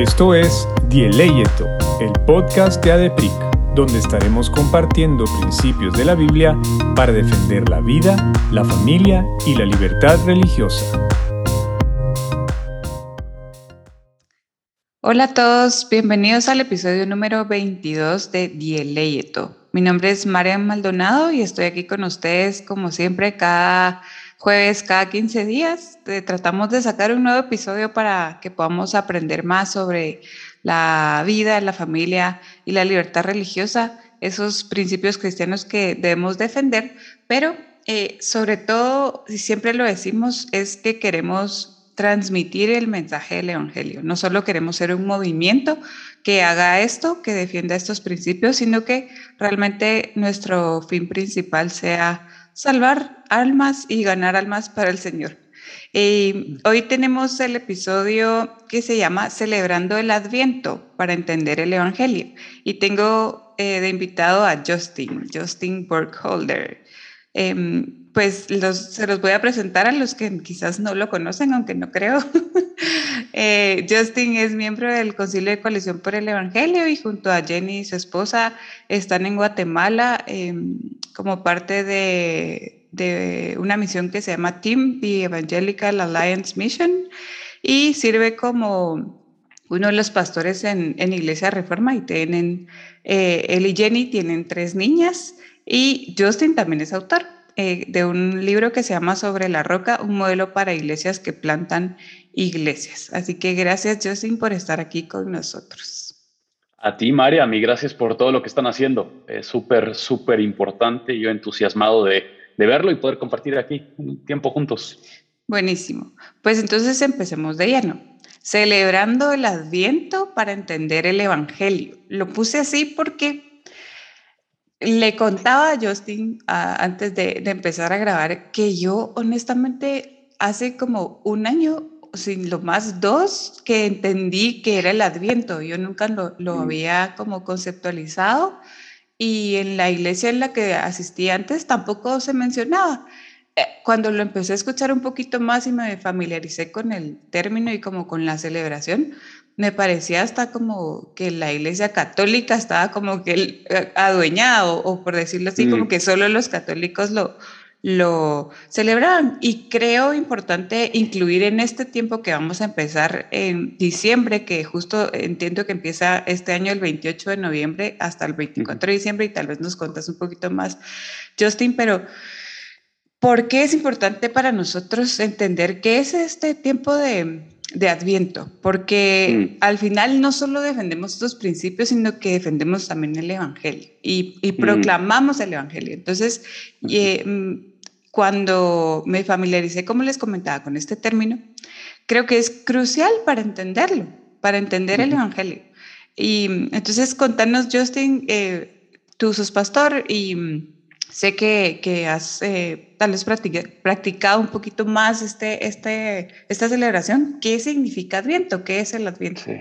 Esto es Dieleyeto, el podcast de ADEPIC, donde estaremos compartiendo principios de la Biblia para defender la vida, la familia y la libertad religiosa. Hola a todos, bienvenidos al episodio número 22 de Dieleyeto. Mi nombre es Marian Maldonado y estoy aquí con ustedes como siempre cada jueves cada 15 días. Eh, tratamos de sacar un nuevo episodio para que podamos aprender más sobre la vida, la familia y la libertad religiosa, esos principios cristianos que debemos defender, pero eh, sobre todo, y siempre lo decimos, es que queremos transmitir el mensaje del Evangelio. No solo queremos ser un movimiento que haga esto, que defienda estos principios, sino que realmente nuestro fin principal sea salvar almas y ganar almas para el Señor. Y hoy tenemos el episodio que se llama Celebrando el Adviento para entender el Evangelio. Y tengo eh, de invitado a Justin, Justin Burkholder. Em, pues se los voy a presentar a los que quizás no lo conocen, aunque no creo. Eh, Justin es miembro del Concilio de Coalición por el Evangelio y junto a Jenny, su esposa, están en Guatemala em, como parte de, una misión que se llama Team, the Evangelical Alliance Mission, y sirve como uno de los pastores en, en Iglesia Reforma y tienen, eh, él y Jenny tienen tres niñas y Justin también es autor eh, de un libro que se llama Sobre la Roca, un modelo para iglesias que plantan iglesias. Así que gracias, Justin, por estar aquí con nosotros. A ti, María, a mí gracias por todo lo que están haciendo. Es súper, súper importante. Yo entusiasmado de, de verlo y poder compartir aquí un tiempo juntos. Buenísimo. Pues entonces empecemos de lleno. Celebrando el Adviento para entender el Evangelio. Lo puse así porque le contaba a Justin antes de, empezar a grabar que yo honestamente hace como un año, sin lo más dos, que entendí que era el adviento. Yo nunca lo, lo mm. había como conceptualizado y en la iglesia en la que asistí antes tampoco se mencionaba. Eh, cuando lo empecé a escuchar un poquito más y me familiaricé con el término y como con la celebración, me parecía hasta como que la iglesia católica estaba como que eh, adueñado, o por decirlo así, como mm. que solo los católicos lo, lo celebraban. Y creo importante incluir en este tiempo que vamos a empezar en diciembre, que justo entiendo que empieza este año el 28 de noviembre hasta el 24 de diciembre, y tal vez nos contas un poquito más, Justin, pero ¿por qué es importante para nosotros entender qué es este tiempo de de Adviento, porque mm. al final no solo defendemos estos principios, sino que defendemos también el Evangelio y, y mm. proclamamos el Evangelio. Entonces, eh, mm, cuando me familiaricé, como les comentaba, con este término, creo que es crucial para entenderlo, para entender el Evangelio. Y entonces, contanos, Justin, eh, tú sos pastor y Sé que, que has eh, tal vez practicado un poquito más este, este, esta celebración. ¿Qué significa Adviento? ¿Qué es el Adviento? Sí,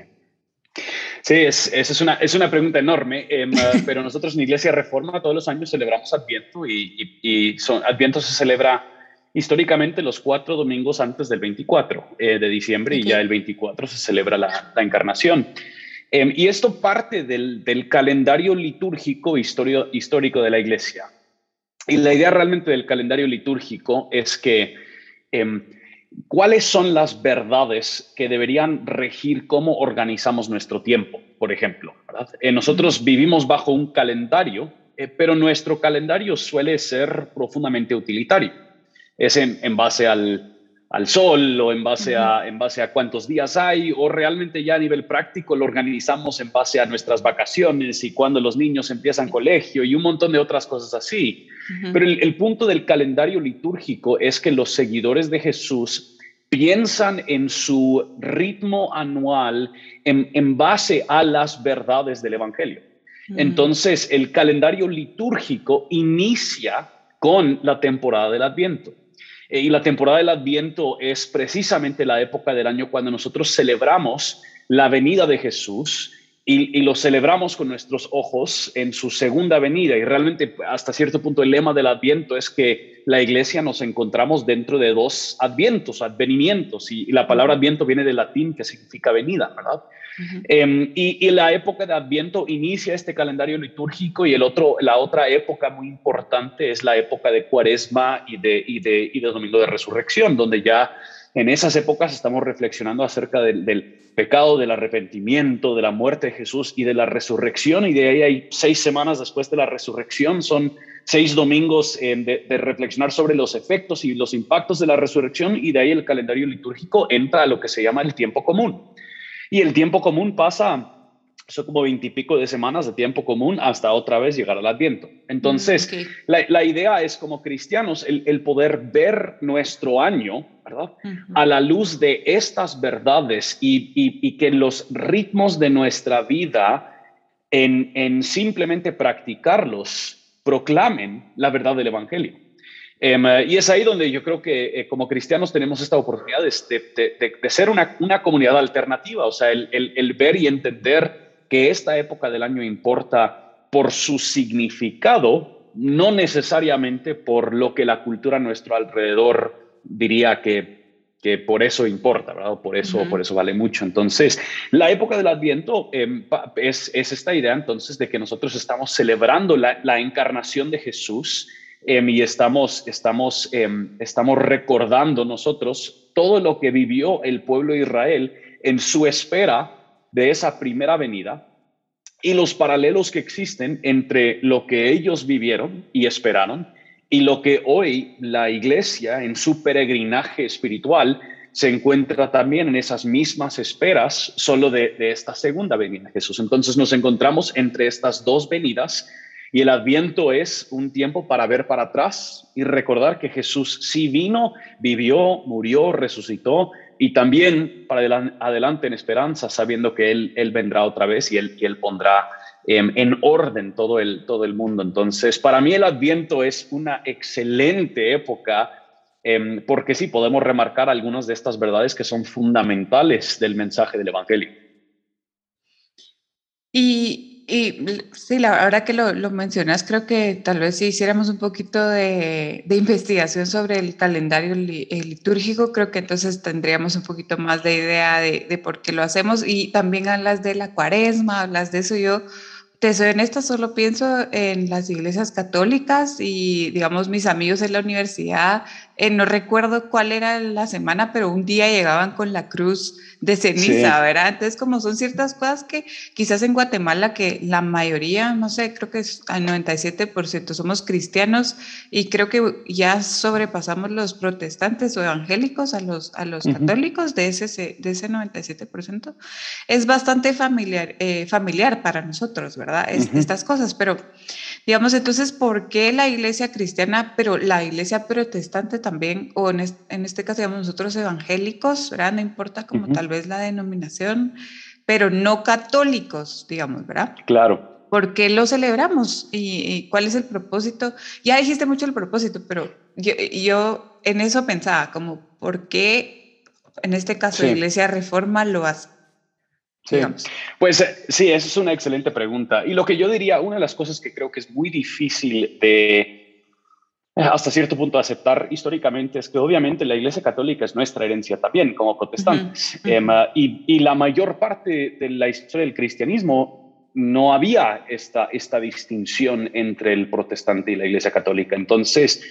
sí es, es una, es una pregunta enorme, em, pero nosotros en Iglesia Reforma todos los años celebramos Adviento y, y, son, Adviento se celebra históricamente los cuatro domingos antes del 24 eh, de diciembre y ya el 24 se celebra la, la encarnación. Em, y esto parte del, del calendario litúrgico histórico de la Iglesia. Y la idea realmente del calendario litúrgico es que em, cuáles son las verdades que deberían regir cómo organizamos nuestro tiempo, por ejemplo. Eh, nosotros vivimos bajo un calendario, eh, pero nuestro calendario suele ser profundamente utilitario. Es en base al, al sol o en base, a, en base a cuántos días hay o realmente ya a nivel práctico lo organizamos en base a nuestras vacaciones y cuando los niños empiezan colegio y un montón de otras cosas así. Pero el, punto del calendario litúrgico es que los seguidores de Jesús piensan en su ritmo anual en, en base a las verdades del Evangelio. Entonces, el calendario litúrgico inicia con la temporada del Adviento. Eh, y la temporada del Adviento es precisamente la época del año cuando nosotros celebramos la venida de Jesús y, lo celebramos con nuestros ojos en su segunda venida. Y realmente hasta cierto punto el lema del Adviento es que la iglesia nos encontramos dentro de dos advientos, advenimientos, y, la palabra adviento viene del latín que significa venida, ¿verdad? Em, y, la época de Adviento inicia este calendario litúrgico y el otro, la otra época muy importante es la época de Cuaresma y de, y de, y de Domingo de Resurrección, donde ya en esas épocas estamos reflexionando acerca del, pecado, del arrepentimiento, de la muerte de Jesús y de la resurrección. Y de ahí hay seis semanas después de la resurrección, son seis domingos eh, de, de, reflexionar sobre los efectos y los impactos de la resurrección. Y de ahí el calendario litúrgico entra a lo que se llama el tiempo común. Y el tiempo común pasa son como veintipico de semanas de tiempo común hasta otra vez llegar al Adviento. Entonces, mm, la, idea es como cristianos el, poder ver nuestro año, ¿verdad? A la luz de estas verdades y, que los ritmos de nuestra vida en, simplemente practicarlos proclamen la verdad del Evangelio. Em, y es ahí donde yo creo que eh, como cristianos tenemos esta oportunidad de, ser una, comunidad alternativa, o sea, el ver y entender que esta época del año importa por su significado, no necesariamente por lo que la cultura a nuestro alrededor diría que, que por eso importa, ¿verdad? Por eso, por eso vale mucho. Entonces, la época del Adviento em, es, es, esta idea entonces de que nosotros estamos celebrando la, la encarnación de Jesús em, y estamos, estamos, em, estamos recordando nosotros todo lo que vivió el pueblo de Israel en su espera de esa primera venida y los paralelos que existen entre lo que ellos vivieron y esperaron y lo que hoy la iglesia en su peregrinaje espiritual se encuentra también en esas mismas esperas solo de, esta segunda venida de Jesús. Entonces nos encontramos entre estas dos venidas y el adviento es un tiempo para ver para atrás y recordar que Jesús sí vino, vivió, murió, resucitó y también para adelante en esperanza, sabiendo que Él, él vendrá otra vez y Él, él pondrá en orden todo el, todo el mundo. Entonces, para mí el Adviento es una excelente época em, porque sí podemos remarcar algunas de estas verdades que son fundamentales del mensaje del Evangelio. Y y sí, la ahora que lo, mencionas, creo que tal vez si hiciéramos un poquito de, investigación sobre el calendario litúrgico, creo que entonces tendríamos un poquito más de idea de, de, por qué lo hacemos. Y también hablas de la cuaresma, hablas de eso. Yo, te soy honesta, solo pienso en las iglesias católicas y, digamos, mis amigos en la universidad. Eh, no recuerdo cuál era la semana, pero un día llegaban con la cruz de ceniza, ¿verdad? Entonces, como son ciertas cosas que quizás en Guatemala, que la mayoría, no sé, creo que es al 97% somos cristianos y creo que ya sobrepasamos los protestantes o evangélicos a los, a los católicos de ese, de ese 97%, es bastante familiar, eh, familiar para nosotros, ¿verdad? Estas cosas, pero digamos, entonces, ¿por qué la iglesia cristiana, pero la iglesia protestante también, o en este, caso, digamos, nosotros evangélicos, ¿verdad? No importa como tal vez la denominación, pero no católicos, digamos, ¿verdad? Claro. ¿Por qué lo celebramos? ¿Y, cuál es el propósito? Ya dijiste mucho el propósito, pero yo, yo en eso pensaba, como, ¿por qué en este caso la Iglesia Reforma lo hace? Sí. Pues eh, sí, esa es una excelente pregunta. Y lo que yo diría, una de las cosas que creo que es muy difícil de hasta cierto punto aceptar históricamente es que obviamente la Iglesia Católica es nuestra herencia también como protestantes. Em, y, y, la mayor parte de la historia del cristianismo no había esta, esta distinción entre el protestante y la Iglesia Católica. Entonces,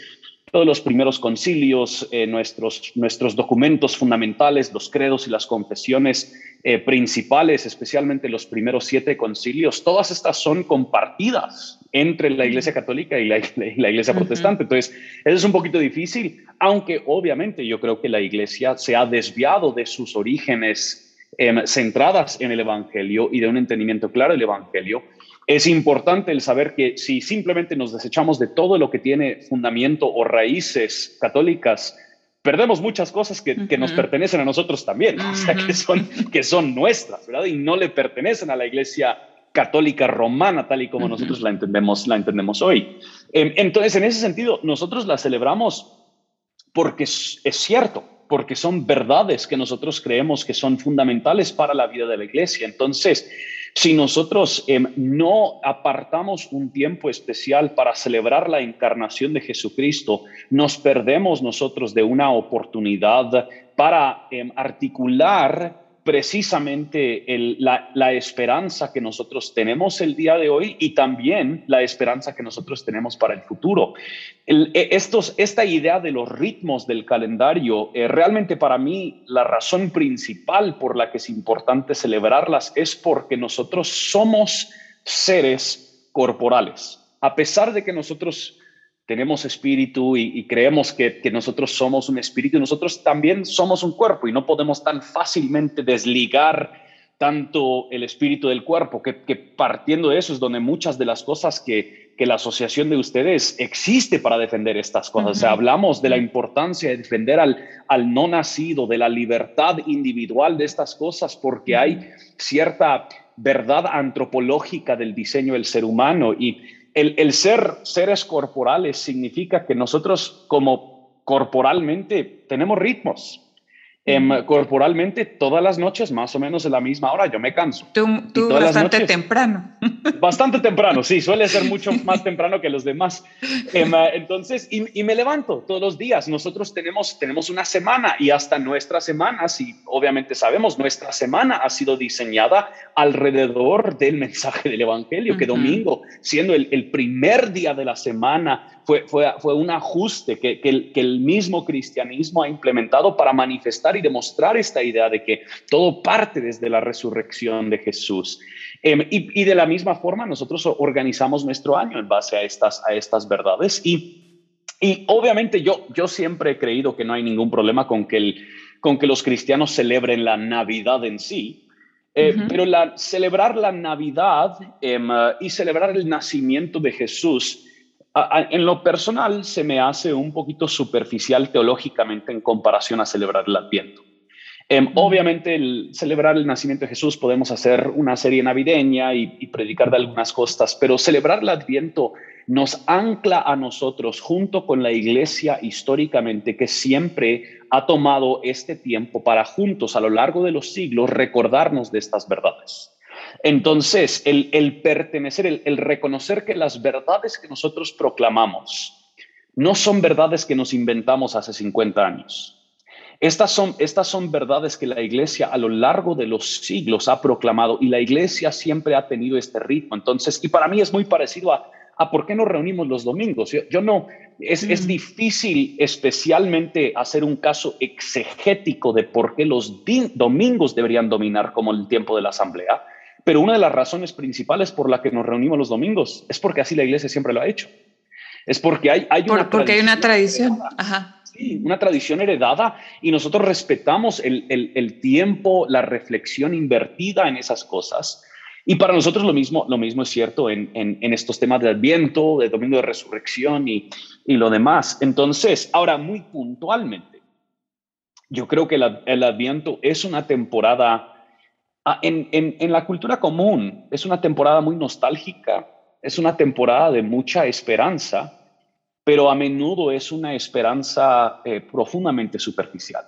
todos los primeros concilios, eh, nuestros, nuestros documentos fundamentales, los credos y las confesiones eh, principales, especialmente los primeros siete concilios, todas estas son compartidas entre la Iglesia Católica y la, Iglesia Protestante. Entonces, eso es un poquito difícil, aunque obviamente yo creo que la Iglesia se ha desviado de sus orígenes em, centradas en el Evangelio y de un entendimiento claro del Evangelio es importante el saber que si simplemente nos desechamos de todo lo que tiene fundamento o raíces católicas, perdemos muchas cosas que, nos pertenecen a nosotros también, o sea, que son, que son nuestras, ¿verdad? Y no le pertenecen a la iglesia católica romana tal y como nosotros la entendemos, la entendemos hoy. Em, entonces, en ese sentido, nosotros la celebramos porque es, es cierto, porque son verdades que nosotros creemos que son fundamentales para la vida de la iglesia. Entonces, Si nosotros em, no apartamos un tiempo especial para celebrar la encarnación de Jesucristo, nos perdemos nosotros de una oportunidad para em, articular precisamente la, esperanza que nosotros tenemos el día de hoy y también la esperanza que nosotros tenemos para el futuro. E, esta idea de los ritmos del calendario, eh, realmente para mí la razón principal por la que es importante celebrarlas es porque nosotros somos seres corporales. A pesar de que nosotros tenemos espíritu y, creemos que, nosotros somos un espíritu, nosotros también somos un cuerpo y no podemos tan fácilmente desligar tanto el espíritu del cuerpo, que, partiendo de eso es donde muchas de las cosas que, la asociación de ustedes existe para defender estas cosas. o sea, hablamos de la importancia de defender al, al no nacido, de la libertad individual de estas cosas, porque hay cierta verdad antropológica del diseño del ser humano y el, ser seres corporales significa que nosotros como corporalmente tenemos ritmos. Em, corporalmente todas las noches, más o menos a la misma hora, yo me canso. Tú, bastante temprano. Bastante temprano, sí, suele ser mucho más temprano que los demás. Em, entonces, y, me levanto todos los días. Nosotros tenemos, tenemos una semana y hasta nuestra semana, si obviamente sabemos, nuestra semana ha sido diseñada alrededor del mensaje del Evangelio, que domingo, siendo el, el primer día de la semana, fue, fue, un ajuste que, el, que el mismo cristianismo ha implementado para manifestar y demostrar esta idea de que todo parte desde la resurrección de Jesús. Em, y, de la misma forma, nosotros organizamos nuestro año en base a estas, a estas verdades. Y, y obviamente yo, yo siempre he creído que no hay ningún problema con que, el, con que los cristianos celebren la Navidad en sí. Eh, pero la, celebrar la Navidad em, y celebrar el nacimiento de Jesús en lo personal se me hace un poquito superficial teológicamente en comparación a celebrar el Adviento. Em, obviamente, el celebrar el nacimiento de Jesús podemos hacer una serie navideña y, predicar de algunas cosas, pero celebrar el Adviento nos ancla a nosotros junto con la iglesia históricamente que siempre ha tomado este tiempo para juntos a lo largo de los siglos recordarnos de estas verdades. Entonces, el, pertenecer, el, reconocer que las verdades que nosotros proclamamos no son verdades que nos inventamos hace 50 años. Estas son, estas son verdades que la iglesia a lo largo de los siglos ha proclamado y la iglesia siempre ha tenido este ritmo. Entonces, y para mí es muy parecido a, a por qué nos reunimos los domingos. Yo, no, es, es, mm. difícil especialmente hacer un caso exegético de por qué los domingos deberían dominar como el tiempo de la asamblea. Pero una de las razones principales por la que nos reunimos los domingos es porque así la iglesia siempre lo ha hecho. Es porque hay, hay una porque hay una tradición. Sí, una tradición heredada y nosotros respetamos el, el, tiempo, la reflexión invertida en esas cosas. Y para nosotros lo mismo, lo mismo es cierto en, en, estos temas de Adviento, de Domingo de Resurrección y, y, lo demás. Entonces, ahora muy puntualmente, yo creo que el Adviento es una temporada Ah, en, la cultura común es una temporada muy nostálgica, es una temporada de mucha esperanza, pero a menudo es una esperanza eh, profundamente superficial.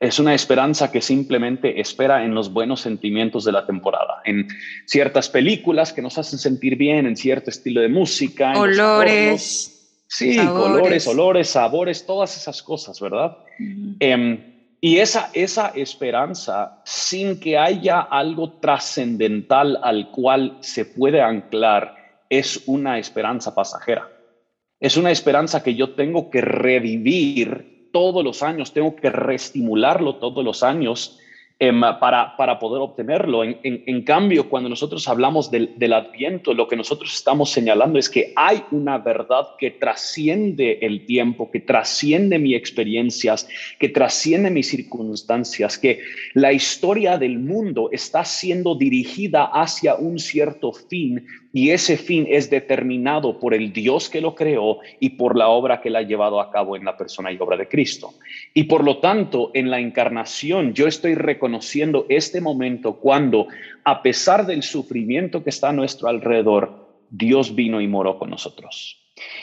Es una esperanza que simplemente espera en los buenos sentimientos de la temporada, en ciertas películas que nos hacen sentir bien, en cierto estilo de música. Olores. Sí, colores, olores, sabores, todas esas cosas, ¿verdad? Y esa, esa esperanza, sin que haya algo trascendental al cual se puede anclar, es una esperanza pasajera. Es una esperanza que yo tengo que revivir todos los años, tengo que reestimularlo todos los años para, para poder obtenerlo. En, en, cambio, cuando nosotros hablamos del, del, adviento, lo que nosotros estamos señalando es que hay una verdad que trasciende el tiempo, que trasciende mis experiencias, que trasciende mis circunstancias, que la historia del mundo está siendo dirigida hacia un cierto fin y ese fin es determinado por el Dios que lo creó y por la obra que la ha llevado a cabo en la persona y obra de Cristo. Y por lo tanto, en la encarnación yo estoy reconociendo este momento cuando, a pesar del sufrimiento que está a nuestro alrededor, Dios vino y moró con nosotros.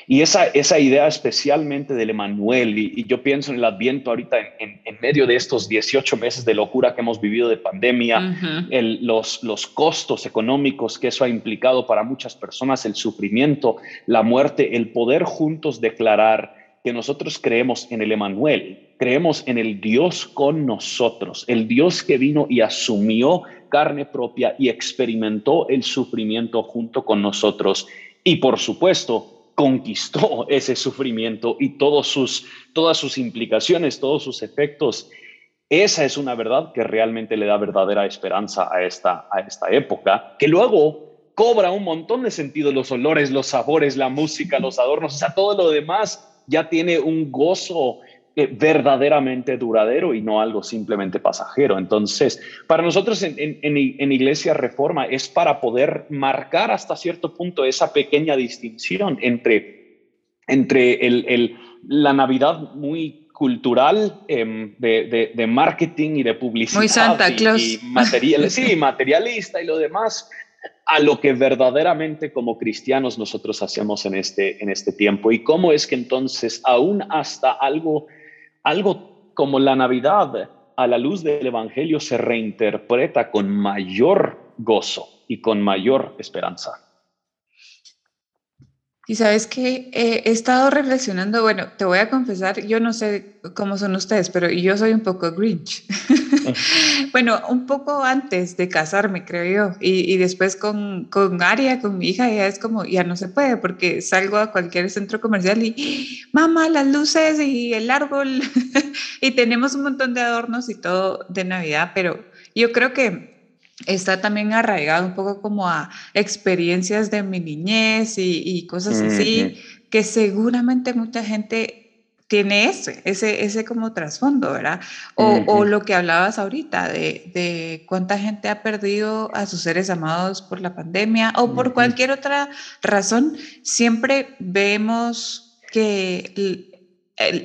Y esa, esa idea especialmente del Emanuel, y, yo pienso en el Adviento ahorita en, medio de estos 18 meses de locura que hemos vivido de pandemia, los, los costos económicos que eso ha implicado para muchas personas, el sufrimiento, la muerte, el poder juntos declarar que nosotros creemos en el Emanuel, creemos en el Dios con nosotros, el Dios que vino y asumió carne propia y experimentó el sufrimiento junto con nosotros. Y por supuesto, conquistó ese sufrimiento y todos sus, todas sus implicaciones, todos sus efectos. Esa es una verdad que realmente le da verdadera esperanza a esta, a esta época, que luego cobra un montón de sentido, los olores, los sabores, la música, los adornos, o todo lo demás ya tiene un gozo eh, verdaderamente duradero y no algo simplemente pasajero. Entonces, para nosotros en, en, Iglesia Reforma es para poder marcar hasta cierto punto esa pequeña distinción entre, entre el, la Navidad muy cultural em, de, de, marketing y de publicidad. Muy Santa Claus. Y, material, sí, materialista y lo demás, a lo que verdaderamente como cristianos nosotros hacemos en este, en este tiempo y cómo es que entonces aún hasta algo algo como la Navidad a la luz del Evangelio se reinterpreta con mayor gozo y con mayor esperanza. Y sabes que he estado reflexionando, bueno, te voy a confesar, yo no sé cómo son ustedes, pero yo soy un poco Grinch. bueno, un poco antes de casarme, creo yo, y, después con, con Aria, con mi hija, ya es como, ya no se puede, porque salgo a cualquier centro comercial y, mamá, las luces y el árbol, y tenemos un montón de adornos y todo de Navidad, pero yo creo que está también arraigado un poco como a experiencias de mi niñez y, cosas así, que seguramente mucha gente tiene ese, ese, ese como trasfondo, ¿verdad? O, lo que hablabas ahorita de, de, cuánta gente ha perdido a sus seres amados por la pandemia o por cualquier otra razón, siempre vemos que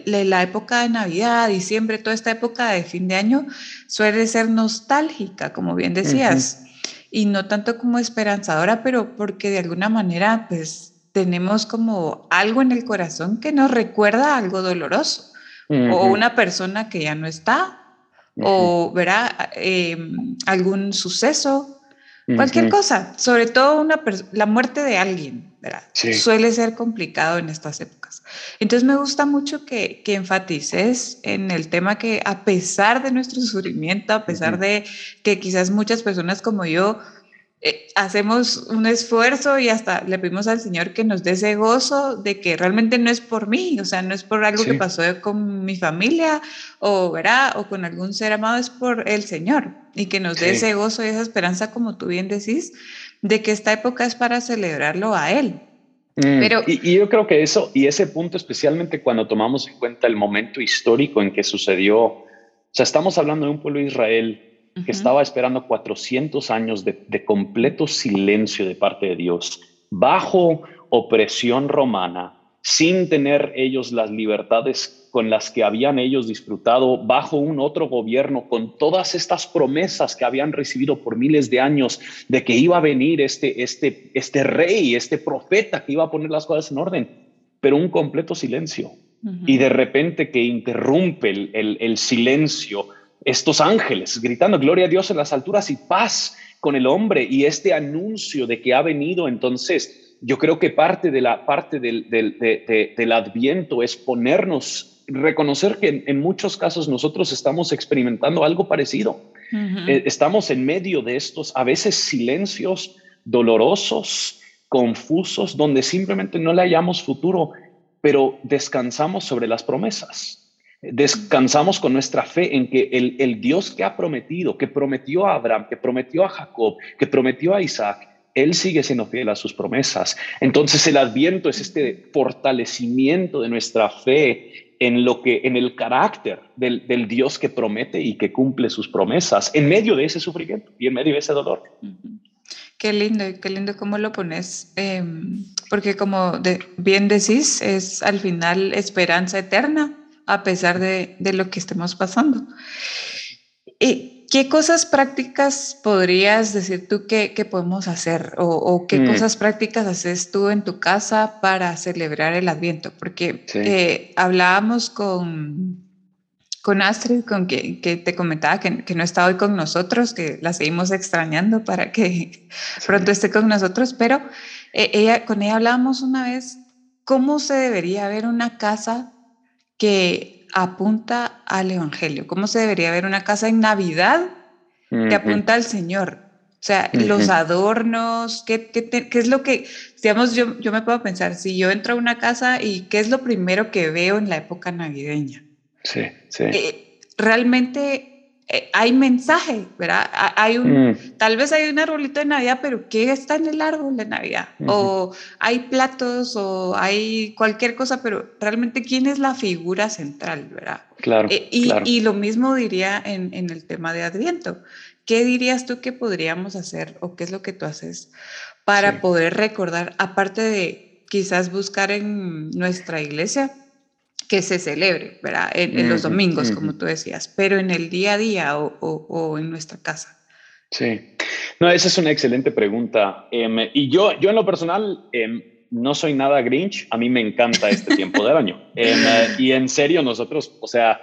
la época de Navidad, diciembre, toda esta época de fin de año suele ser nostálgica, como bien decías, y no tanto como esperanzadora, pero porque de alguna manera pues tenemos como algo en el corazón que nos recuerda algo doloroso, o una persona que ya no está, o verá em, algún suceso, cualquier cosa, sobre todo una la muerte de alguien, ¿verdad? Suele ser complicado en estas épocas. Entonces me gusta mucho que, que, enfatices en el tema que a pesar de nuestro sufrimiento, a pesar de que quizás muchas personas como yo eh, hacemos un esfuerzo y hasta le pedimos al Señor que nos dé ese gozo de que realmente no es por mí, o sea, no es por algo que pasó con mi familia o, verá o con algún ser amado, es por el Señor y que nos dé ese gozo y esa esperanza, como tú bien decís, de que esta época es para celebrarlo a Él. Mm, Pero, y, yo creo que eso, y ese punto especialmente cuando tomamos en cuenta el momento histórico en que sucedió, o sea, estamos hablando de un pueblo de Israel que estaba esperando 400 años de, de completo silencio de parte de Dios, bajo opresión romana, sin tener ellos las libertades con las que habían ellos disfrutado bajo un otro gobierno, con todas estas promesas que habían recibido por miles de años de que iba a venir este, este, este rey, este profeta que iba a poner las cosas en orden, pero un completo silencio. Y de repente que interrumpe el, el silencio estos ángeles gritando gloria a Dios en las alturas y paz con el hombre y este anuncio de que ha venido entonces yo creo que parte de la parte del, del, adviento es ponernos, reconocer que en, muchos casos nosotros estamos experimentando algo parecido. Eh, estamos en medio de estos, a veces silencios dolorosos, confusos, donde simplemente no le hallamos futuro, pero descansamos sobre las promesas. Descansamos con nuestra fe en que el, el Dios que ha prometido, que prometió a Abraham, que prometió a Jacob, que prometió a Isaac, él sigue siendo fiel a sus promesas. Entonces el adviento es este fortalecimiento de nuestra fe en lo que, en el carácter del, Dios que promete y que cumple sus promesas en medio de ese sufrimiento y en medio de ese dolor. Qué lindo, qué lindo cómo lo pones, em, porque como bien decís, es al final esperanza eterna a pesar de, de lo que estemos pasando. Y ¿Qué cosas prácticas podrías decir tú que, podemos hacer? ¿O, qué mm. cosas prácticas haces tú en tu casa para celebrar el Adviento? Porque eh, hablábamos con, con Astrid, con que, que te comentaba que, que, no está hoy con nosotros, que la seguimos extrañando para que pronto esté con nosotros, pero eh, ella, con ella hablábamos una vez cómo se debería ver una casa que apunta al Evangelio, cómo se debería ver una casa en Navidad que apunta al Señor. O sea, los adornos, ¿qué, qué, es lo que, digamos, yo, yo me puedo pensar, si yo entro a una casa y qué es lo primero que veo en la época navideña? Sí, sí. Eh, realmente eh, hay mensaje, ¿verdad? Hay un, mm. tal vez hay un arbolito de Navidad, pero ¿qué está en el árbol de Navidad? O hay platos o hay cualquier cosa, pero realmente ¿quién es la figura central, ¿verdad? Claro. Eh, y, y, lo mismo diría en, en, el tema de Adviento. ¿Qué dirías tú que podríamos hacer o qué es lo que tú haces para poder recordar, aparte de quizás buscar en nuestra iglesia, que se celebre, ¿verdad? En, los domingos, como tú decías, pero en el día a día o, en nuestra casa. Sí, no, esa es una excelente pregunta. Em, y yo, yo en lo personal em, no soy nada Grinch, a mí me encanta este tiempo del año. Em, y en serio, nosotros, o sea,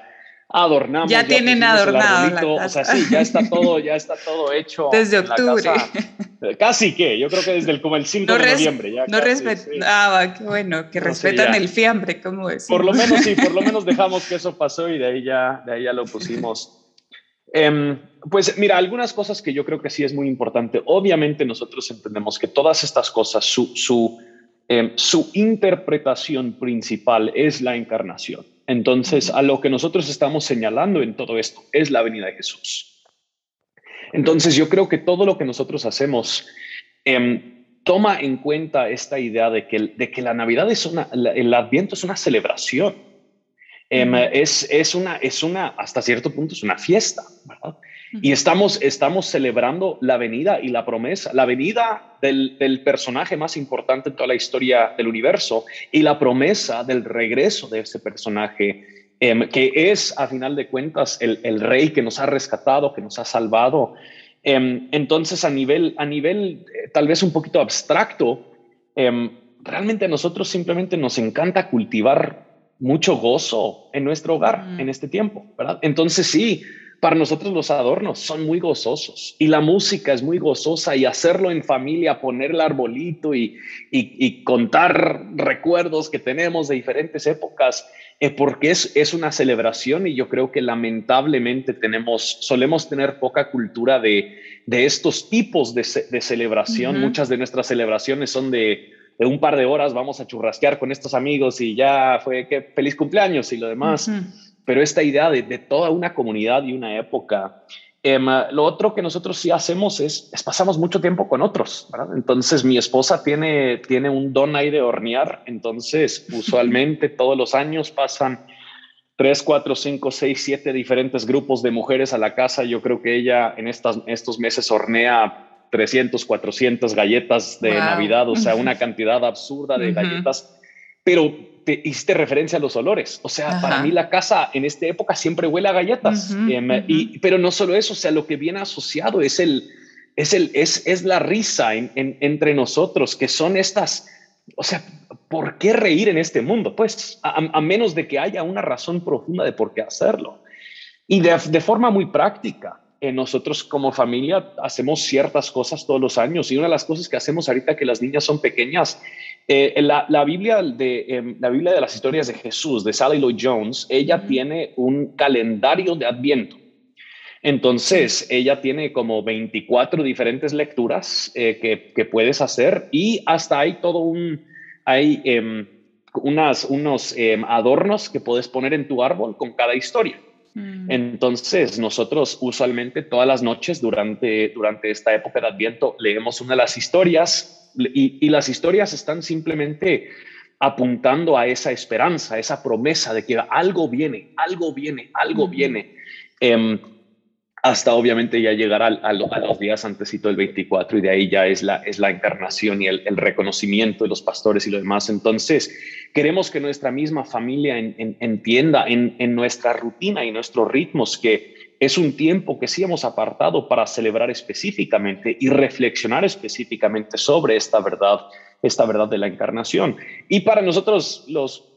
adornamos. Ya, tienen adornado. O sea, sí, ya está todo, ya está todo hecho. Desde octubre. Casi que, yo creo que desde el, como el 5 de noviembre. Ya no respetaba, qué bueno, que respetan el fiambre, como es. Por lo menos sí, por lo menos dejamos que eso pasó y de ahí ya, de ahí ya lo pusimos. Em, pues mira, algunas cosas que yo creo que sí es muy importante. Obviamente nosotros entendemos que todas estas cosas, su, su, em, su interpretación principal es la encarnación. Entonces, a lo que nosotros estamos señalando en todo esto es la venida de Jesús. Entonces yo creo que todo lo que nosotros hacemos em, toma en cuenta esta idea de que, de que la Navidad es una, el Adviento es una celebración. Em, es, es, una, es una, hasta cierto punto, es una fiesta, Y estamos, estamos celebrando la venida y la promesa, la venida del, del, personaje más importante en toda la historia del universo y la promesa del regreso de ese personaje Em, que es a final de cuentas el, rey que nos ha rescatado, que nos ha salvado. Em, entonces, a nivel, a nivel eh, tal vez un poquito abstracto, em, realmente a nosotros simplemente nos encanta cultivar mucho gozo en nuestro hogar en este tiempo, ¿verdad? Entonces sí, para nosotros los adornos son muy gozosos y la música es muy gozosa y hacerlo en familia, poner el arbolito y, y contar recuerdos que tenemos de diferentes épocas eh, porque es, es una celebración y yo creo que lamentablemente tenemos, solemos tener poca cultura de, de estos tipos de, de celebración. Muchas de nuestras celebraciones son de, de, un par de horas, vamos a churrasquear con estos amigos y ya fue que feliz cumpleaños y lo demás. Pero esta idea de, de toda una comunidad y una época Em, lo otro que nosotros sí hacemos es, pasamos mucho tiempo con otros. Entonces mi esposa tiene, tiene un don ahí de hornear, entonces usualmente todos los años pasan tres, cuatro, cinco, seis, siete diferentes grupos de mujeres a la casa. Yo creo que ella en estas, estos meses hornea 300, 400 galletas de Navidad, o sea, una cantidad absurda de galletas, pero te hiciste referencia a los olores. O sea, para mí la casa en esta época siempre huele a galletas. Em, y, pero no solo eso, o sea, lo que viene asociado es, el, es, el, es, es la risa en, entre nosotros, que son estas, o sea, ¿por qué reír en este mundo? Pues a, menos de que haya una razón profunda de por qué hacerlo. Y de, de forma muy práctica. Eh, nosotros como familia hacemos ciertas cosas todos los años y una de las cosas que hacemos ahorita que las niñas son pequeñas eh, la, Biblia de, em, la Biblia de las historias de Jesús, de Sally Lloyd Jones, ella tiene un calendario de Adviento. Entonces, ella tiene como 24 diferentes lecturas eh, que, que, puedes hacer y hasta hay todo un, hay em, unas, unos em, adornos que puedes poner en tu árbol con cada historia. Mm. Entonces, nosotros usualmente todas las noches durante, durante esta época de Adviento leemos una de las historias y, las historias están simplemente apuntando a esa esperanza, a esa promesa de que algo viene, algo viene, algo viene. Em, hasta obviamente ya llegar a, los días antesito del 24 y de ahí ya es la, es la encarnación y el, reconocimiento de los pastores y lo demás. Entonces, queremos que nuestra misma familia entienda en, nuestra rutina y nuestros ritmos que es un tiempo que sí hemos apartado para celebrar específicamente y reflexionar específicamente sobre esta verdad, esta verdad de la encarnación. Y para nosotros los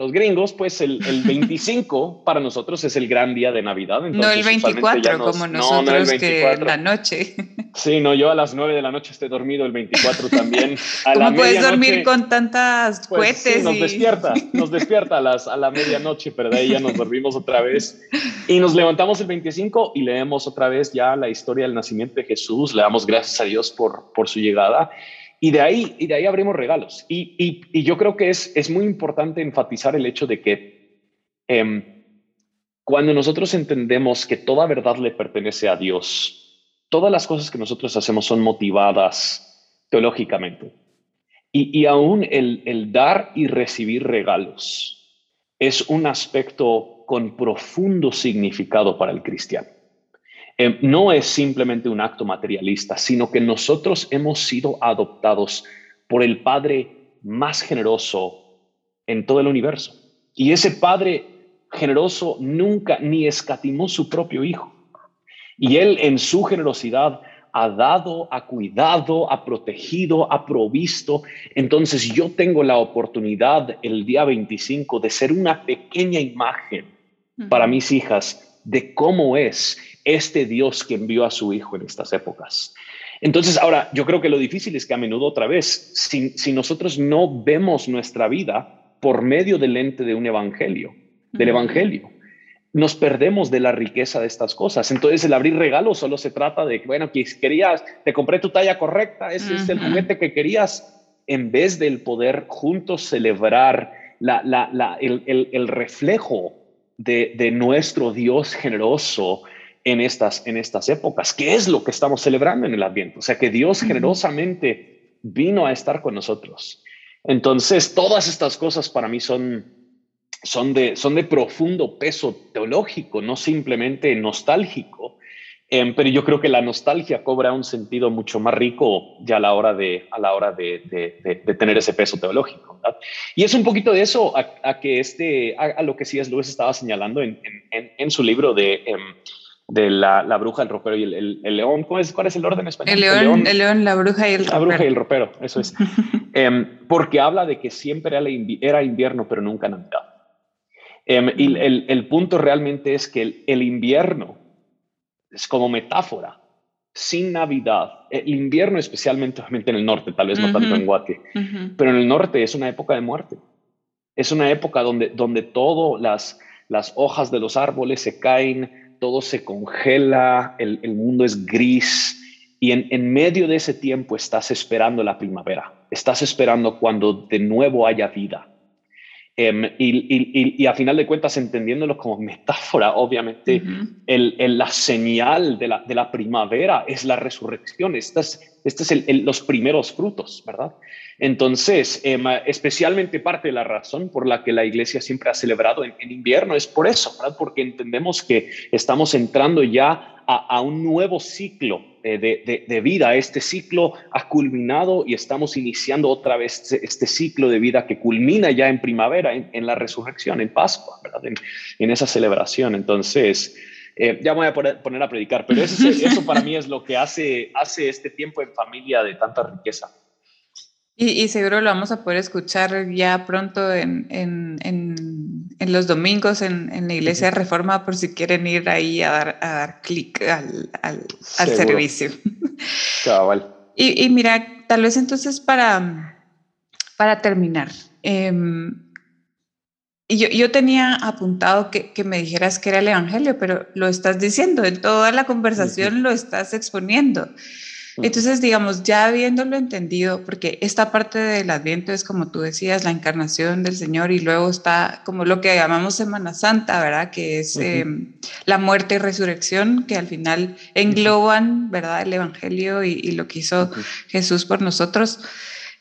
los gringos, pues el, el 25 para nosotros es el gran día de Navidad. no el 24 como nosotros no, que la noche. Sí, no, yo a las 9 de la noche estoy dormido, el 24 también. A ¿Cómo puedes dormir con tantas pues, cohetes? nos despierta, nos despierta a, las, a la medianoche, pero de ahí ya nos dormimos otra vez. Y nos levantamos el 25 y leemos otra vez ya la historia del nacimiento de Jesús, le damos gracias a Dios por, por su llegada. Y de ahí, y de ahí abrimos regalos. Y, y, yo creo que es, es muy importante enfatizar el hecho de que em, cuando nosotros entendemos que toda verdad le pertenece a Dios, todas las cosas que nosotros hacemos son motivadas teológicamente. Y, y aún el, el dar y recibir regalos es un aspecto con profundo significado para el cristiano. Eh, no es simplemente un acto materialista, sino que nosotros hemos sido adoptados por el Padre más generoso en todo el universo. Y ese Padre generoso nunca ni escatimó su propio Hijo. Y Él en su generosidad ha dado, ha cuidado, ha protegido, ha provisto. Entonces yo tengo la oportunidad el día 25 de ser una pequeña imagen para mis hijas de cómo es este Dios que envió a su Hijo en estas épocas. Entonces, ahora, yo creo que lo difícil es que a menudo otra vez, si, nosotros no vemos nuestra vida por medio del lente de un evangelio, del evangelio, nos perdemos de la riqueza de estas cosas. Entonces, el abrir regalos solo se trata de, bueno, que querías, te compré tu talla correcta, ese es el juguete que querías, en vez del poder juntos celebrar la, el, reflejo de, de nuestro Dios generoso en estas, en estas épocas. ¿Qué es lo que estamos celebrando en el Adviento? O sea, que Dios generosamente vino a estar con nosotros. Entonces, todas estas cosas para mí son, son, de, son de profundo peso teológico, no simplemente nostálgico. Em, pero yo creo que la nostalgia cobra un sentido mucho más rico ya a la hora de, a la hora de, de, tener ese peso teológico. Y es un poquito de eso a, que este, a, lo que C.S. Lewis estaba señalando en, en, en su libro de em, de la, la, bruja, el ropero y el, el, león. ¿Cuál es, ¿Cuál es el orden español? El león, el león, la bruja y el ropero. La bruja y el ropero, eso es. Em, porque habla de que siempre era invierno, pero nunca Navidad. Em, y el, el, punto realmente es que el, invierno es como metáfora. Sin Navidad, el invierno especialmente en el norte, tal vez no tanto en Guate, pero en el norte es una época de muerte. Es una época donde, donde todas las, las hojas de los árboles se caen, todo se congela, el, mundo es gris y en, medio de ese tiempo estás esperando la primavera, estás esperando cuando de nuevo haya vida. Em, y, a final de cuentas, entendiéndolo como metáfora, obviamente, la señal de la, de la, primavera es la resurrección. Estas, este es los primeros frutos, ¿verdad? Entonces, em, especialmente parte de la razón por la que la iglesia siempre ha celebrado en, invierno es por eso, ¿verdad? Porque entendemos que estamos entrando ya a, un nuevo ciclo eh, de, vida. Este ciclo ha culminado y estamos iniciando otra vez este, este ciclo de vida que culmina ya en primavera, en, la resurrección, en Pascua, ¿verdad? En, esa celebración. Entonces, eh, ya voy a poner, a predicar, pero eso, eso para mí es lo que hace, hace este tiempo en familia de tanta riqueza. Y, seguro lo vamos a poder escuchar ya pronto en, en, en, los domingos en, la Iglesia de Reforma por si quieren ir ahí a dar, a dar clic al, al, al servicio. Cabal. Y, y, mira, tal vez entonces para, para terminar, em, yo, yo, tenía apuntado que, que, me dijeras que era el Evangelio, pero lo estás diciendo, en toda la conversación lo estás exponiendo. Entonces, digamos, ya habiéndolo entendido, porque esta parte del Adviento es como tú decías, la encarnación del Señor y luego está como lo que llamamos Semana Santa, ¿verdad? Que es em, la muerte y resurrección, que al final engloban, ¿verdad? El Evangelio y, lo que hizo Jesús por nosotros.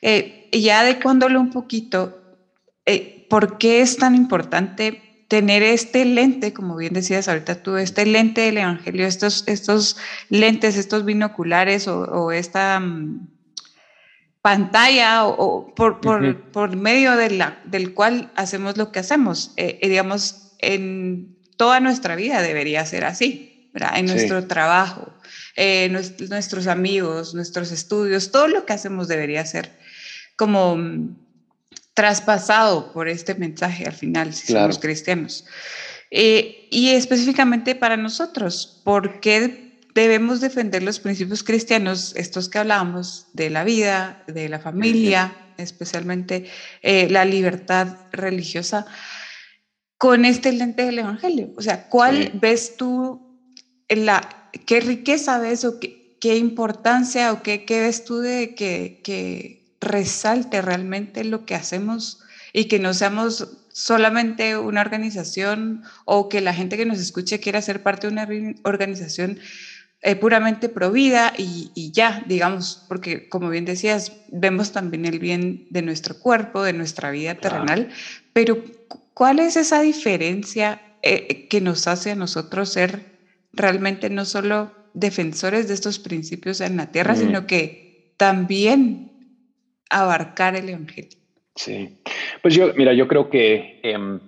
Eh, ya adecuándolo un poquito, eh, ¿por qué es tan importante tener este lente, como bien decías ahorita tú, este lente del Evangelio, estos, estos lentes, estos binoculares o, esta mm, pantalla o, por, por, medio de la, del cual hacemos lo que hacemos. Eh, eh, digamos, en toda nuestra vida debería ser así. en nuestro trabajo, eh, nuestros amigos, nuestros estudios, todo lo que hacemos debería ser como mm, traspasado por este mensaje al final, si somos cristianos. Eh, y específicamente para nosotros, ¿por qué debemos defender los principios cristianos, estos que hablábamos, de la vida, de la familia, especialmente eh, la libertad religiosa, con este lente del Evangelio? O sea, ¿cuál ves tú, la, qué riqueza ves o qué, qué importancia o qué, qué, ves tú de que, que resalte realmente lo que hacemos y que no seamos solamente una organización o que la gente que nos escuche quiera ser parte de una organización eh, puramente provida y, y, ya, digamos, porque como bien decías, vemos también el bien de nuestro cuerpo, de nuestra vida terrenal, pero ¿cuál es esa diferencia eh, que nos hace a nosotros ser realmente no solo defensores de estos principios en la tierra, sino que también abarcar el Evangelio? Sí, pues yo, mira, yo creo que em,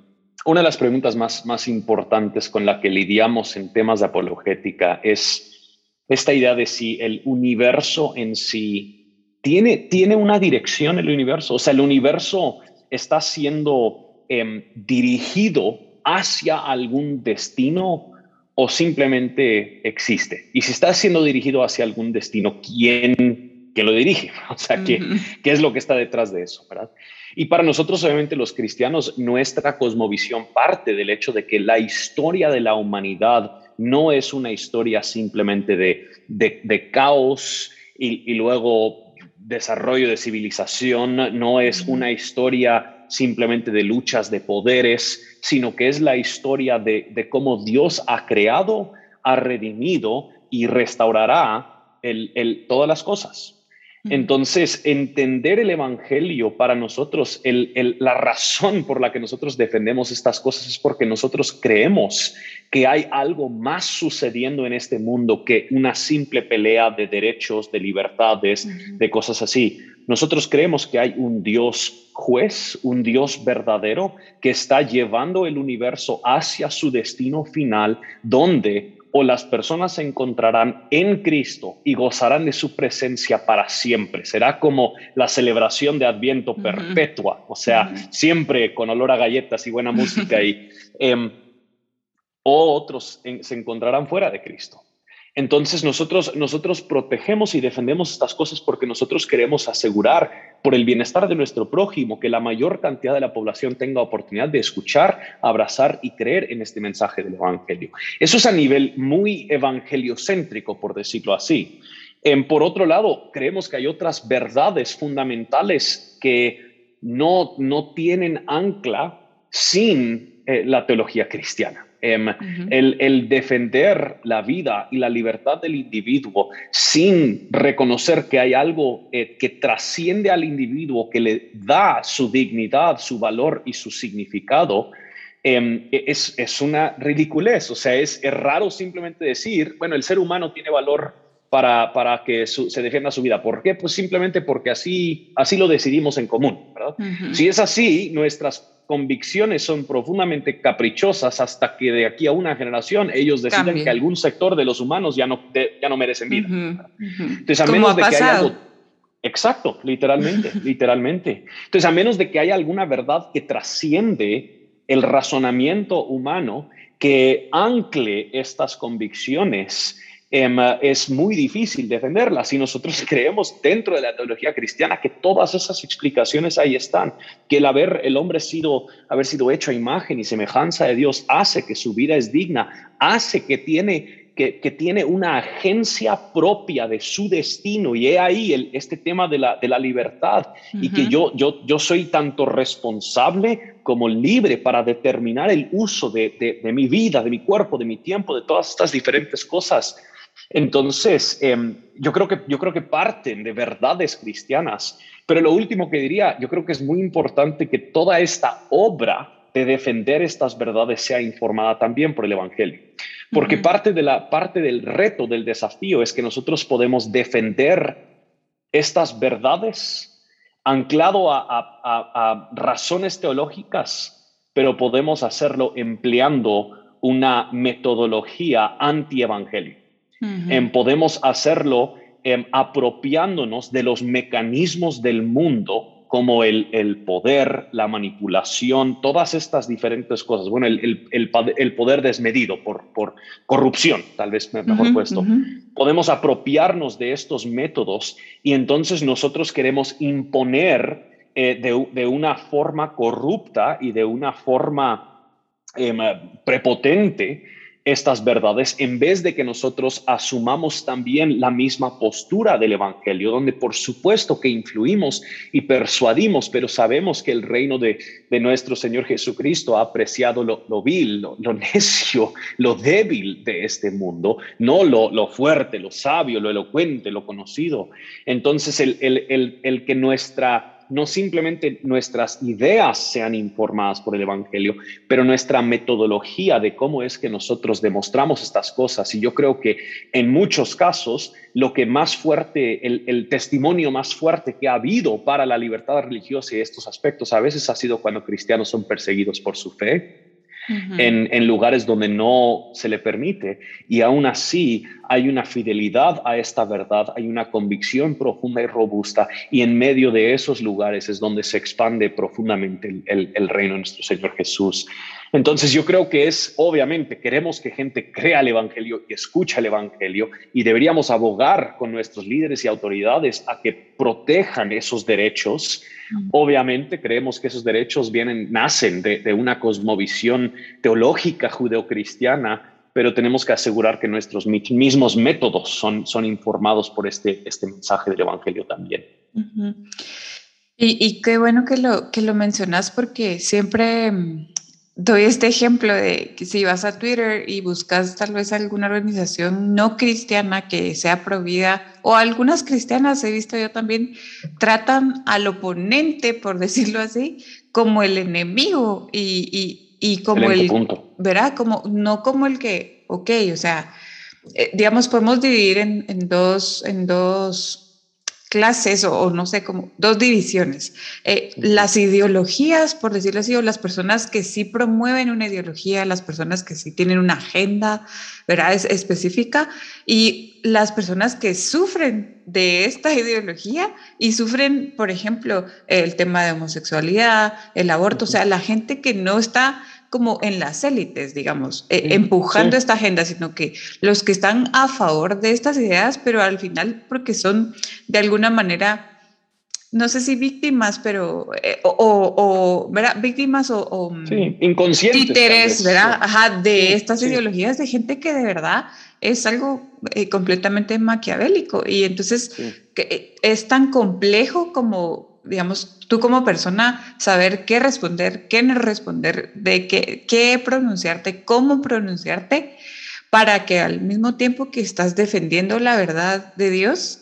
una de las preguntas más, más importantes con la que lidiamos en temas de apologética es esta idea de si el universo en sí tiene, tiene una dirección, el universo, o sea, el universo está siendo em, dirigido hacia algún destino o simplemente existe. Y si está siendo dirigido hacia algún destino, ¿quién, quién lo dirige? O sea, ¿qué, ¿qué es lo que está detrás de eso? ¿verdad? Y para nosotros, obviamente, los cristianos, nuestra cosmovisión parte del hecho de que la historia de la humanidad no es una historia simplemente de, de, caos y, luego desarrollo de civilización, no es una historia simplemente de luchas de poderes, sino que es la historia de, de cómo Dios ha creado, ha redimido y restaurará el, el, todas las cosas. Entonces, entender el Evangelio para nosotros, la razón por la que nosotros defendemos estas cosas es porque nosotros creemos que hay algo más sucediendo en este mundo que una simple pelea de derechos, de libertades, de cosas así. Nosotros creemos que hay un Dios juez, un Dios verdadero que está llevando el universo hacia su destino final, donde o las personas se encontrarán en Cristo y gozarán de su presencia para siempre. Será como la celebración de Adviento perpetua, o sea, siempre con olor a galletas y buena música, y, em, o otros se encontrarán fuera de Cristo. Entonces nosotros, nosotros protegemos y defendemos estas cosas porque nosotros queremos asegurar por el bienestar de nuestro prójimo que la mayor cantidad de la población tenga oportunidad de escuchar, abrazar y creer en este mensaje del Evangelio. Eso es a nivel muy evangeliocéntrico, por decirlo así. por otro lado, creemos que hay otras verdades fundamentales que no, no tienen ancla sin eh, la teología cristiana. Em, el, defender la vida y la libertad del individuo sin reconocer que hay algo eh, que trasciende al individuo, que le da su dignidad, su valor y su significado, em, e, es, es, una ridiculez. O sea, es, es, raro simplemente decir, bueno, el ser humano tiene valor para, para que se defienda su vida. ¿Por qué? Pues simplemente porque así, así lo decidimos en común. ¿verdad? Si es así, nuestras convicciones son profundamente caprichosas hasta que de aquí a una generación ellos deciden que algún sector de los humanos ya no, ya no merecen vida. Entonces, a menos de que haya algo... Exacto, literalmente, literalmente. Entonces, a menos de que haya alguna verdad que trasciende el razonamiento humano, que ancle estas convicciones es muy difícil defenderla. Si nosotros creemos dentro de la teología cristiana que todas esas explicaciones ahí están, que el haber el hombre sido haber sido hecho a imagen y semejanza de Dios hace que su vida es digna, hace que tiene que, tiene una agencia propia de su destino. Y he ahí el, este tema de la, de la libertad. Y que yo, yo, yo soy tanto responsable como libre para determinar el uso de, de mi vida, de mi cuerpo, de mi tiempo, de todas estas diferentes cosas entonces, em, yo, creo que, yo creo que parten de verdades cristianas, pero lo último que diría, yo creo que es muy importante que toda esta obra de defender estas verdades sea informada también por el Evangelio. Porque parte, de la, parte del reto, del desafío, es que nosotros podemos defender estas verdades anclado a, a razones teológicas, pero podemos hacerlo empleando una metodología Em, podemos hacerlo em, apropiándonos de los mecanismos del mundo como el, el, poder, la manipulación, todas estas diferentes cosas. Bueno, el, el, el poder desmedido por, por, corrupción, tal vez mejor puesto. Podemos apropiarnos de estos métodos y entonces nosotros queremos imponer eh, de, de, una forma corrupta y de una forma eh, prepotente estas verdades en vez de que nosotros asumamos también la misma postura del Evangelio, donde por supuesto que influimos y persuadimos, pero sabemos que el reino de, nuestro Señor Jesucristo ha apreciado lo, vil, lo, necio, lo débil de este mundo, no lo, lo, fuerte, lo sabio, lo elocuente, lo conocido. Entonces, el, el, el que nuestra no simplemente nuestras ideas sean informadas por el Evangelio, pero nuestra metodología de cómo es que nosotros demostramos estas cosas. Y yo creo que en muchos casos lo que más fuerte, el, testimonio más fuerte que ha habido para la libertad religiosa y estos aspectos a veces ha sido cuando cristianos son perseguidos por su fe en, lugares donde no se le permite. Y aún así hay una fidelidad a esta verdad, hay una convicción profunda y robusta. Y en medio de esos lugares es donde se expande profundamente el, reino de nuestro Señor Jesús. Entonces yo creo que es, obviamente, queremos que gente crea el Evangelio y escucha el Evangelio y deberíamos abogar con nuestros líderes y autoridades a que protejan esos derechos. Obviamente creemos que esos derechos vienen, nacen de, una cosmovisión teológica judeocristiana, pero tenemos que asegurar que nuestros mismos métodos son, son informados por este, este mensaje del Evangelio también. y, y, qué bueno que lo, que lo mencionas porque siempre mm, doy este ejemplo de que si vas a Twitter y buscas tal vez alguna organización no cristiana que sea provida, o algunas cristianas he visto yo también, tratan al oponente, por decirlo así, como el enemigo y, y, como el, ¿verdad? Como, no como el que, ok, o sea, eh, digamos, podemos dividir en, en, dos, en dos clases o, no sé, como dos divisiones. Eh, las ideologías, por decirlo así, o las personas que sí promueven una ideología, las personas que sí tienen una agenda, ¿verdad? Es específica, y las personas que sufren de esta ideología y sufren, por ejemplo, el tema de homosexualidad, el aborto, o sea, la gente que no está como en las élites, digamos, eh, empujando esta agenda, sino que los que están a favor de estas ideas, pero al final porque son de alguna manera, no sé si víctimas, pero, eh, o, o, ¿verdad? Víctimas o, mm, sí, inconscientes. Títeres, ¿verdad? Ajá, de estas ideologías de gente que de verdad es algo eh, completamente maquiavélico y entonces que es tan complejo como digamos, tú como persona, saber qué responder, qué no responder, de qué, qué pronunciarte, cómo pronunciarte, para que al mismo tiempo que estás defendiendo la verdad de Dios,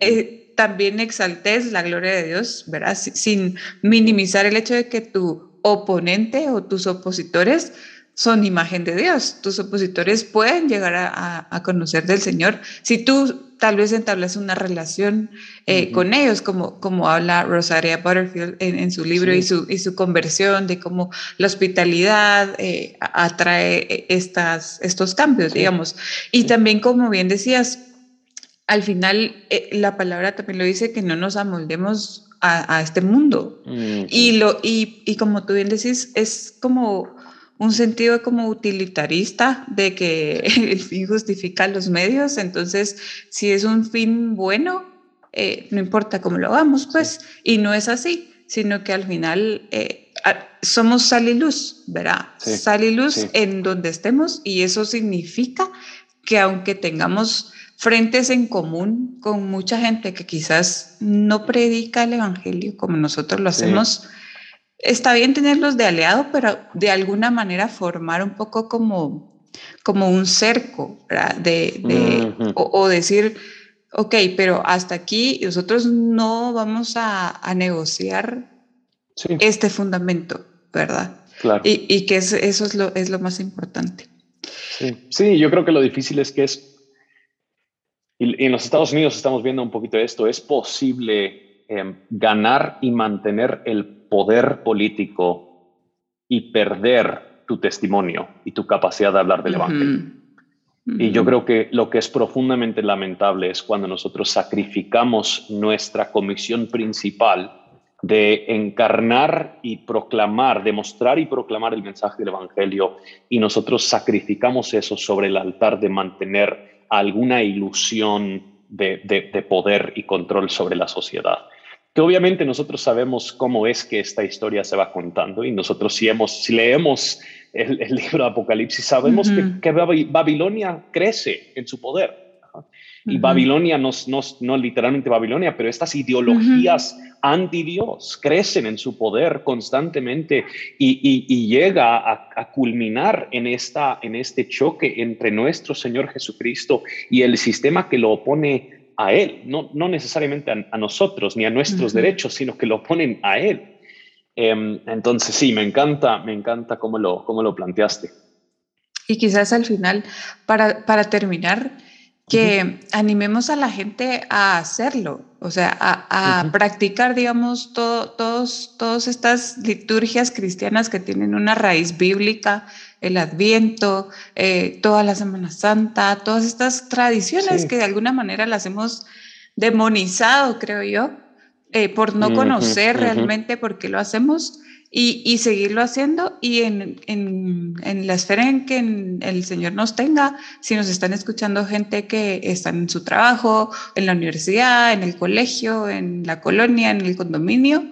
eh, también exaltes la gloria de Dios, ¿verdad? Sin minimizar el hecho de que tu oponente o tus opositores son imagen de Dios. Tus opositores pueden llegar a, conocer del Señor si tú tal vez entablas una relación eh, con ellos, como, como habla Rosaria Butterfield en, su libro y, su, y su conversión, de cómo la hospitalidad eh, atrae eh, estas, estos cambios, digamos. Y también, como bien decías, al final la palabra también lo dice, que no nos amoldemos a, a este mundo. y, lo, y, y como tú bien decís, es como un sentido como utilitarista de que el fin justifica los medios, entonces si es un fin bueno, eh, no importa cómo lo hagamos, pues, y no es así, sino que al final eh, somos sal y luz, ¿verdad? sal y luz en donde estemos y eso significa que aunque tengamos frentes en común con mucha gente que quizás no predica el Evangelio como nosotros lo hacemos, está bien tenerlos de aliado, pero de alguna manera formar un poco como, como un cerco, De, o, decir, ok, pero hasta aquí nosotros no vamos a, negociar este fundamento, ¿verdad? Claro. Y, que eso es lo, es lo más importante. Sí. yo creo que lo difícil es que es, y, en los Estados Unidos estamos viendo un poquito esto, es posible em, ganar y mantener el poder político y perder tu testimonio y tu capacidad de hablar del Evangelio. Y yo creo que lo que es profundamente lamentable es cuando nosotros sacrificamos nuestra comisión principal de encarnar y proclamar, demostrar y proclamar el mensaje del Evangelio y nosotros sacrificamos eso sobre el altar de mantener alguna ilusión de, poder y control sobre la sociedad. Que obviamente nosotros sabemos cómo es que esta historia se va contando y nosotros si, hemos, si leemos el, libro de Apocalipsis sabemos que Babilonia crece en su poder y Babilonia no, no, no, literalmente Babilonia, pero estas ideologías anti Dios crecen en su poder constantemente y, y, llega a, culminar en, esta, en este choque entre nuestro Señor Jesucristo y el sistema que lo opone a Él, no, no necesariamente a, nosotros ni a nuestros derechos, sino que lo oponen a Él. Em, entonces sí, me encanta, me encanta cómo lo, cómo lo planteaste. Y quizás al final, para, para terminar, que animemos a la gente a hacerlo, o sea, a, practicar, digamos, todos, todas estas liturgias cristianas que tienen una raíz bíblica, el Adviento, eh, toda la Semana Santa, todas estas tradiciones que de alguna manera las hemos demonizado, creo yo, eh, por no conocer realmente por qué lo hacemos y, seguirlo haciendo y en, en, la esfera en que el Señor nos tenga, si nos están escuchando gente que están en su trabajo, en la universidad, en el colegio, en la colonia, en el condominio,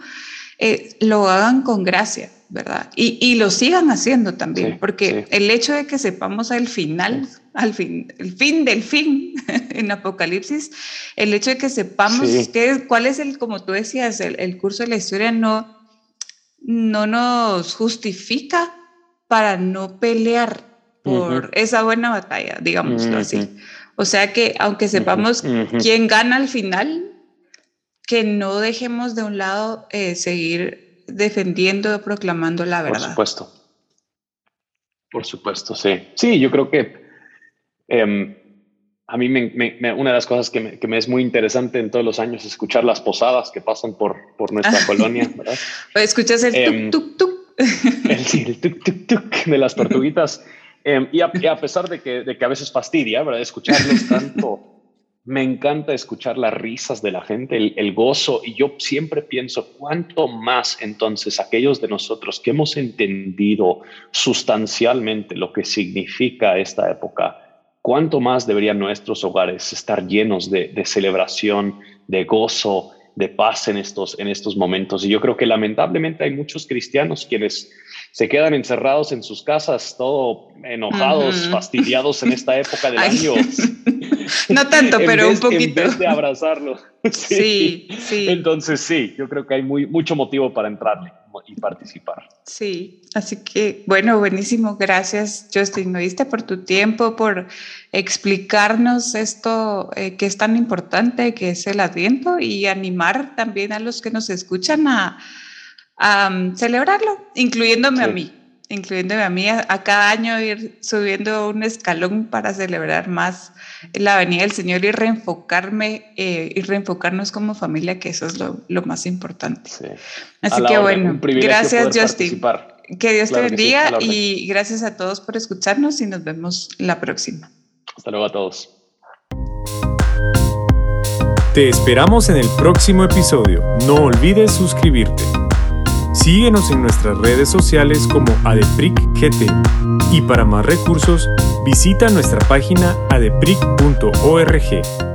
eh, lo hagan con gracia, ¿verdad? Y, y lo sigan haciendo también, porque el hecho de que sepamos al final, al fin, el fin del fin en Apocalipsis, el hecho de que sepamos qué, cuál es el, como tú decías, el, el curso de la historia no no nos justifica para no pelear por esa buena batalla, digámoslo así. O sea que aunque sepamos quién gana al final, que no dejemos de un lado eh, seguir defendiendo, proclamando la verdad. Por supuesto. Por supuesto, sí. Sí, yo creo que em, a mí una de las cosas que me, es muy interesante en todos los años es escuchar las posadas que pasan por, por nuestra colonia, ¿verdad? Escuchas el em, tuk, tuk, tuk. El, tuk, tuk, tuk de las tortuguitas. Em, y, a, pesar de que, de que a veces fastidia, ¿verdad? Escucharlos tanto, me encanta escuchar las risas de la gente, el, el gozo, y yo siempre pienso, ¿cuánto más entonces aquellos de nosotros que hemos entendido sustancialmente lo que significa esta época? ¿cuánto más deberían nuestros hogares estar llenos de, celebración, de gozo, de paz en estos, en estos momentos? Y yo creo que lamentablemente hay muchos cristianos quienes se quedan encerrados en sus casas, todo enojados, fastidiados en esta época del año. No tanto, pero un poquito. En vez de abrazarlo. sí, sí. Entonces sí, yo creo que hay muy, mucho motivo para entrarle y participar. Sí, así que bueno, buenísimo. Gracias, Justin, ¿me diste por tu tiempo, por explicarnos esto eh, que es tan importante, que es el Adviento, y animar también a los que nos escuchan a, um, celebrarlo, incluyéndome a mí incluyéndome a mí, a, cada año ir subiendo un escalón para celebrar más la venida del Señor y reenfocarme eh, y reenfocarnos como familia, que eso es lo, lo más importante. Así que bueno, gracias Justin. Que Dios te bendiga y gracias a todos por escucharnos y nos vemos la próxima. Hasta luego a todos. Te esperamos en el próximo episodio. No olvides suscribirte. Síguenos en nuestras redes sociales como ADEPRICGT y para más recursos visita nuestra página adepric.org.